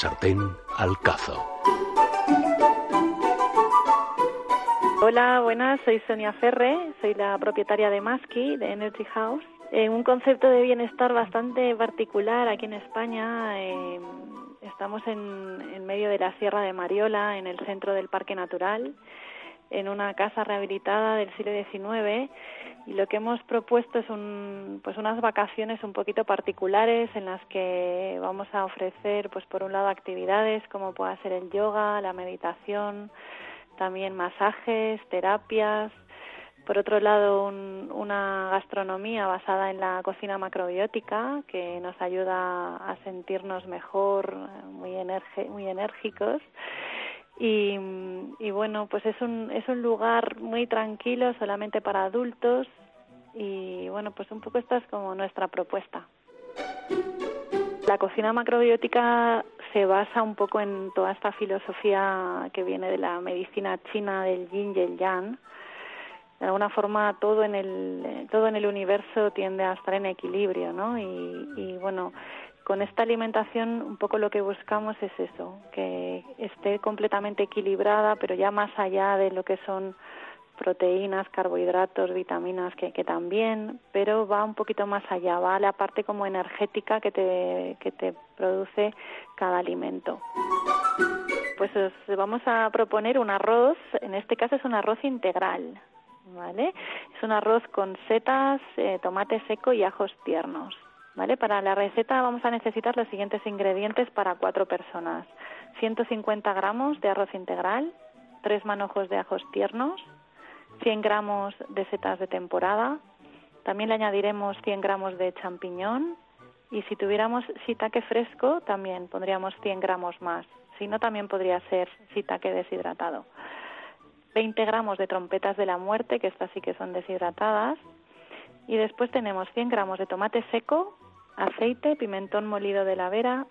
sartén al cazo. Hola, buenas, soy Sonia Ferre, soy la propietaria de Maski, de Energy House. Eh, un concepto de bienestar bastante particular aquí en España. Eh, estamos en, en medio de la Sierra de Mariola, en el centro del Parque Natural en una casa rehabilitada del siglo XIX y lo que hemos propuesto es un, pues unas vacaciones un poquito particulares en las que vamos a ofrecer pues por un lado actividades como pueda ser el yoga, la meditación, también masajes, terapias, por otro lado una gastronomía basada en la cocina macrobiótica que nos ayuda a sentirnos mejor, muy, muy enérgicos y, bueno, pues es un, es un lugar muy tranquilo, solamente para adultos y bueno, pues un poco esta es como nuestra propuesta. La cocina macrobiótica se basa un poco en toda esta filosofía que viene de la medicina china del yin y el yang. De alguna forma todo en el todo en el universo tiende a estar en equilibrio, ¿no? Y, y bueno, con esta alimentación un poco lo que buscamos es eso, que esté completamente equilibrada, pero ya más allá de lo que son proteínas, carbohidratos, vitaminas, que, también, pero va un poquito más allá, va a la parte como energética que te, que te produce cada alimento. Pues os vamos a proponer un arroz, en este caso es un arroz integral, ¿vale? Es un arroz con setas, eh, tomate seco y ajos tiernos. ¿Vale? Para la receta vamos a necesitar los siguientes ingredientes para cuatro personas. 150 gramos de arroz integral, tres manojos de ajos tiernos, 100 gramos de setas de temporada, también le añadiremos 100 gramos de champiñón y si tuviéramos shiitake fresco también pondríamos 100 gramos más. Si no, también podría ser shiitake deshidratado. 20 gramos de trompetas de la muerte, que estas sí que son deshidratadas, y después tenemos 100 gramos de tomate seco, aceite, pimentón molido de la vera,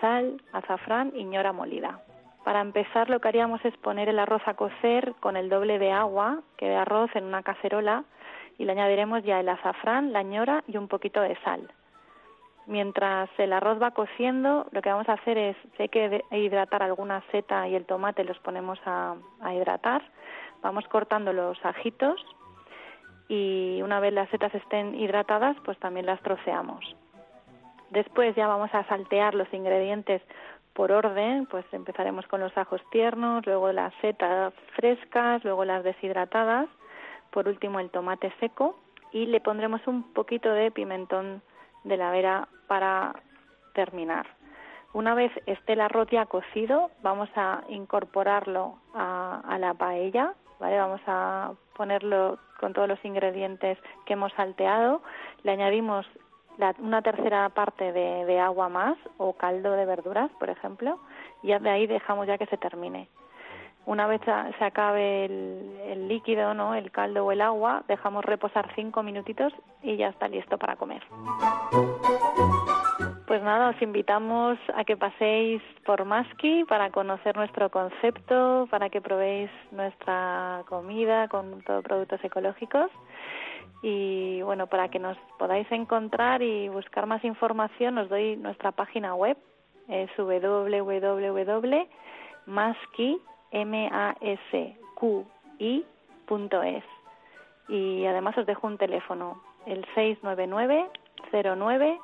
sal, azafrán y ñora molida. Para empezar lo que haríamos es poner el arroz a cocer con el doble de agua que de arroz en una cacerola y le añadiremos ya el azafrán, la ñora y un poquito de sal. Mientras el arroz va cociendo, lo que vamos a hacer es, si hay que hidratar alguna seta y el tomate los ponemos a, a hidratar, vamos cortando los ajitos y una vez las setas estén hidratadas, pues también las troceamos. Después ya vamos a saltear los ingredientes por orden, pues empezaremos con los ajos tiernos, luego las setas frescas, luego las deshidratadas, por último el tomate seco y le pondremos un poquito de pimentón de la vera para terminar. Una vez esté el arroz ya cocido, vamos a incorporarlo a, a la paella, ¿vale? Vamos a ponerlo con todos los ingredientes que hemos salteado, le añadimos una tercera parte de, agua más o caldo de verduras, por ejemplo, y de ahí dejamos ya que se termine. Una vez se acabe el, líquido, ¿no? el caldo o el agua, dejamos reposar cinco minutitos y ya está listo para comer. Pues nada, os invitamos a que paséis por Maski para conocer nuestro concepto, para que probéis nuestra comida con todos productos ecológicos y bueno, para que nos podáis encontrar y buscar más información os doy nuestra página web, es www.maski.es y además os dejo un teléfono, el 699 09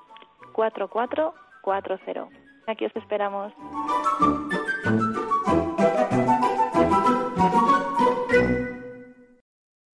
4440. Aquí os esperamos.